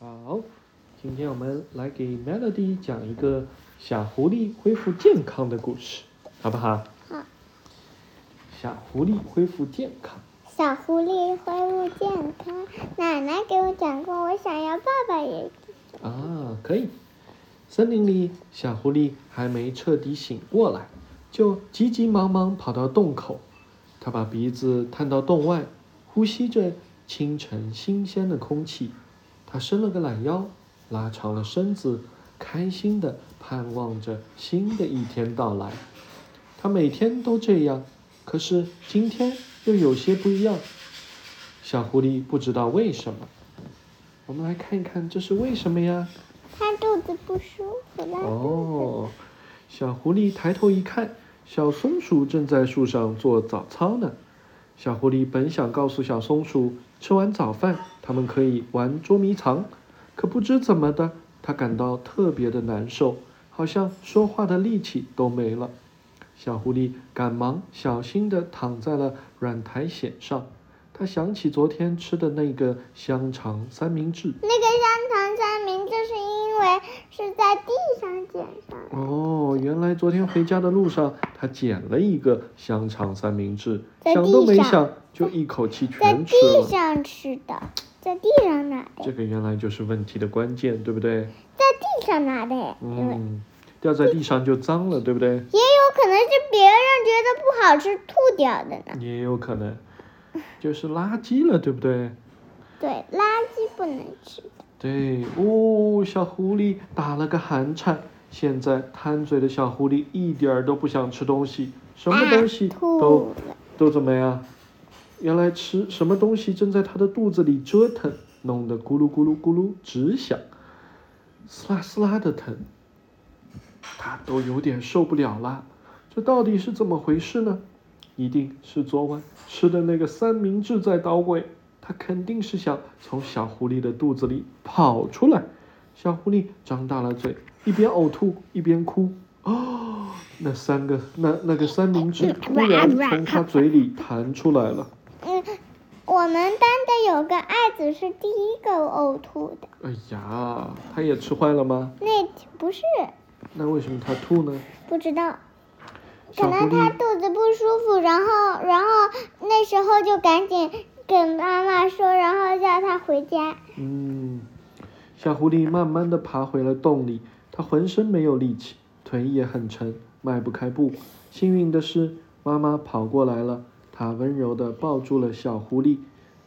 好，今天我们来给 Melody 讲一个小狐狸恢复健康的故事，好不好？好。小狐狸恢复健康。小狐狸恢复健康。奶奶给我讲过，我想要爸爸也。啊，可以。森林里，小狐狸还没彻底醒过来，就急急忙忙跑到洞口。它把鼻子探到洞外，呼吸着清晨新鲜的空气。它伸了个懒腰，拉长了身子，开心地盼望着新的一天到来。他每天都这样，可是今天又有些不一样。小狐狸不知道为什么。我们来看一看，这是为什么呀？它肚子不舒服了。哦，小狐狸抬头一看，小松鼠正在树上做早操呢。小狐狸本想告诉小松鼠，吃完早饭，他们可以玩捉迷藏，可不知怎么的，它感到特别的难受，好像说话的力气都没了。小狐狸赶忙小心地躺在了软苔藓上。他想起昨天吃的那个香肠三明治。那个香肠三明治是因为是在地上捡上的。哦，昨天回家的路上他捡了一个香肠三明治，想都没想就一口气全吃了。在地上吃的，在地上拿的。这个原来就是问题的关键，对不对？在地上拿的。嗯，掉在地上就脏了，对不对？也有可能是别人觉得不好吃吐掉的呢。也有可能。就是垃圾了，对不对？对，垃圾不能吃的。对，哦，小狐狸打了个寒颤。现在贪嘴的小狐狸一点儿都不想吃东西，什么东西都都怎么样？原来吃什么东西正在它的肚子里折腾，弄得咕噜咕噜咕噜直响，撕拉撕拉的疼。它都有点受不了了，这到底是怎么回事呢？一定是昨晚吃的那个三明治在捣鬼，它肯定是想从小狐狸的肚子里跑出来。小狐狸张大了嘴，一边呕吐一边哭。哦，那三个那那个三明治突然从他嘴里弹出来了。嗯，我们班的有个爱子是第一个呕吐的。哎呀，他也吃坏了吗？那不是。那为什么他吐呢？不知道。可能他肚子不舒服，然后，然后那时候就赶紧跟妈妈说，然后叫他回家。嗯，小狐狸慢慢的爬回了洞里，它浑身没有力气，腿也很沉，迈不开步。幸运的是，妈妈跑过来了，她温柔地抱住了小狐狸。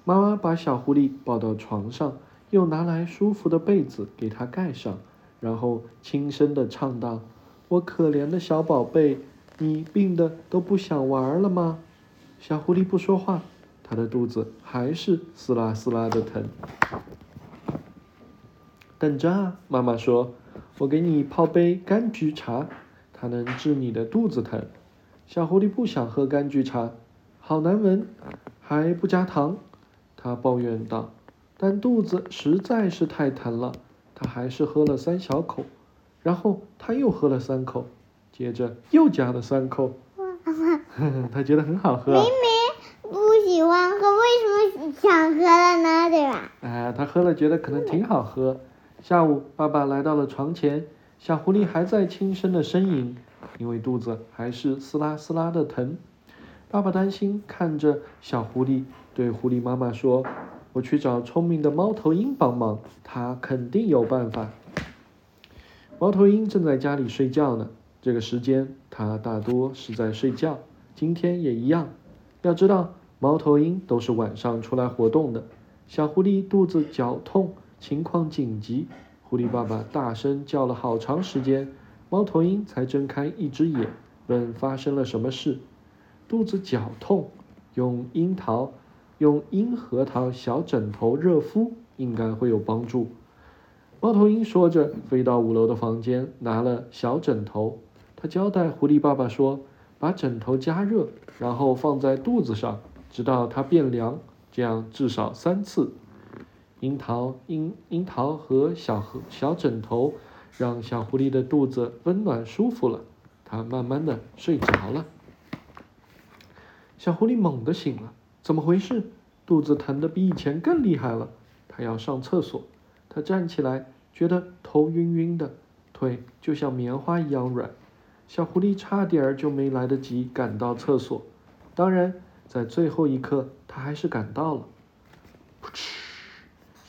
妈妈把小狐狸抱到床上，又拿来舒服的被子给它盖上，然后轻声地唱道：“我可怜的小宝贝。”你病的都不想玩了吗？小狐狸不说话，它的肚子还是撕拉撕拉的疼。等着啊，妈妈说：“我给你泡杯柑橘茶，它能治你的肚子疼。”小狐狸不想喝柑橘茶，好难闻，还不加糖。它抱怨道：“但肚子实在是太疼了。”它还是喝了三小口，然后它又喝了三口。接着又加了三口，它觉得很好喝。明明不喜欢喝，为什么想喝了呢？对吧？哎，他喝了觉得可能挺好喝。下午，爸爸来到了床前，小狐狸还在轻声的呻吟，因为肚子还是撕拉撕拉的疼。爸爸担心，看着小狐狸，对狐狸妈妈说：“我去找聪明的猫头鹰帮忙，它肯定有办法。”猫头鹰正在家里睡觉呢。这个时间，它大多是在睡觉，今天也一样。要知道，猫头鹰都是晚上出来活动的。小狐狸肚子绞痛，情况紧急。狐狸爸爸大声叫了好长时间，猫头鹰才睁开一只眼，问发生了什么事。肚子绞痛，用樱桃、用樱核桃小枕头热敷，应该会有帮助。猫头鹰说着，飞到五楼的房间，拿了小枕头。他交代狐狸爸爸说：“把枕头加热，然后放在肚子上，直到它变凉，这样至少三次。”樱桃、樱樱桃和小和小枕头让小狐狸的肚子温暖舒服了，它慢慢的睡着了。小狐狸猛地醒了，怎么回事？肚子疼得比以前更厉害了。它要上厕所，它站起来，觉得头晕晕的，腿就像棉花一样软。小狐狸差点儿就没来得及赶到厕所，当然，在最后一刻，他还是赶到了。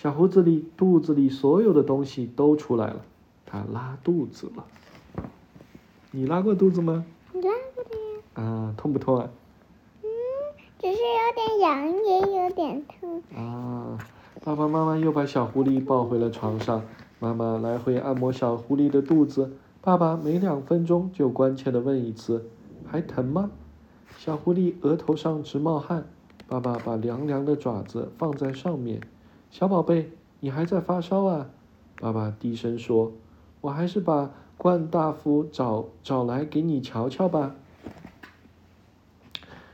小胡子里肚子里所有的东西都出来了，它拉肚子了。你拉过肚子吗？拉过的呀。啊，痛不痛啊？嗯，只是有点痒，也有点痛。啊，爸爸妈妈又把小狐狸抱回了床上，妈妈来回按摩小狐狸的肚子。爸爸每两分钟就关切地问一次：“还疼吗？”小狐狸额头上直冒汗，爸爸把凉凉的爪子放在上面。小宝贝，你还在发烧啊？爸爸低声说：“我还是把冠大夫找找来给你瞧瞧吧。”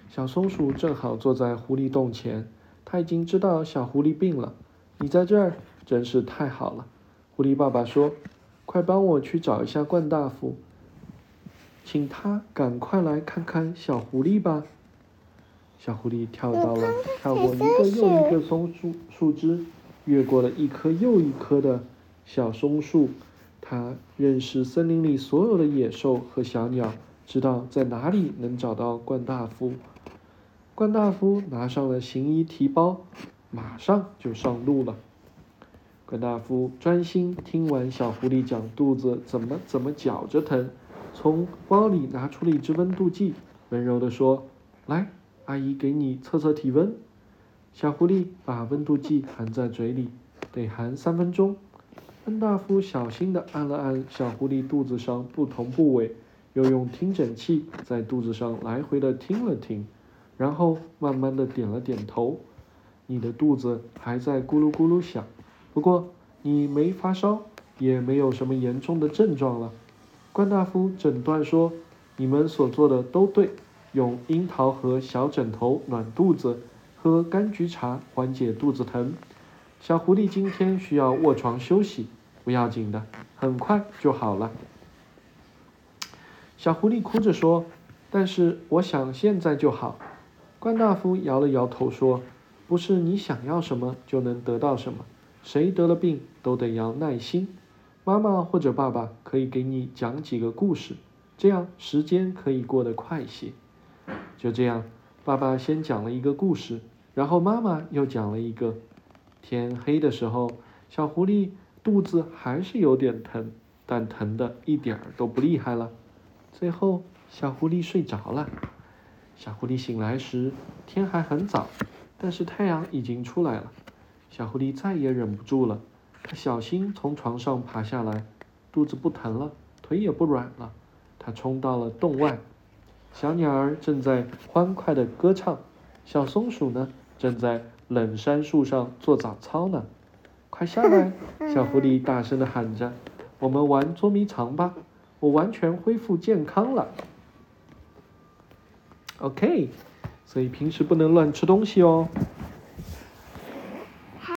小松鼠正好坐在狐狸洞前，它已经知道小狐狸病了。你在这儿真是太好了，狐狸爸爸说。快帮我去找一下冠大夫，请他赶快来看看小狐狸吧。小狐狸跳到了，跳过一个又一个松树树枝，越过了一棵又一棵的小松树。它认识森林里所有的野兽和小鸟，知道在哪里能找到冠大夫。冠大夫拿上了行医提包，马上就上路了。冠大夫专心听完小狐狸讲肚子怎么怎么绞着疼，从包里拿出了一支温度计，温柔地说：“来，阿姨给你测测体温。”小狐狸把温度计含在嘴里，得含三分钟。恩大夫小心地按了按小狐狸肚子上不同部位，又用听诊器在肚子上来回地听了听，然后慢慢地点了点头：“你的肚子还在咕噜咕噜响。”不过你没发烧，也没有什么严重的症状了。关大夫诊断说，你们所做的都对，用樱桃和小枕头暖肚子，喝柑橘茶缓解肚子疼。小狐狸今天需要卧床休息，不要紧的，很快就好了。小狐狸哭着说：“但是我想现在就好。”关大夫摇了摇头说：“不是你想要什么就能得到什么。”谁得了病都得要耐心，妈妈或者爸爸可以给你讲几个故事，这样时间可以过得快些。就这样，爸爸先讲了一个故事，然后妈妈又讲了一个。天黑的时候，小狐狸肚子还是有点疼，但疼的一点儿都不厉害了。最后，小狐狸睡着了。小狐狸醒来时，天还很早，但是太阳已经出来了。小狐狸再也忍不住了，它小心从床上爬下来，肚子不疼了，腿也不软了。它冲到了洞外，小鸟儿正在欢快地歌唱，小松鼠呢，正在冷杉树上做早操呢。快下来！小狐狸大声地喊着：“我们玩捉迷藏吧！我完全恢复健康了。” OK，所以平时不能乱吃东西哦。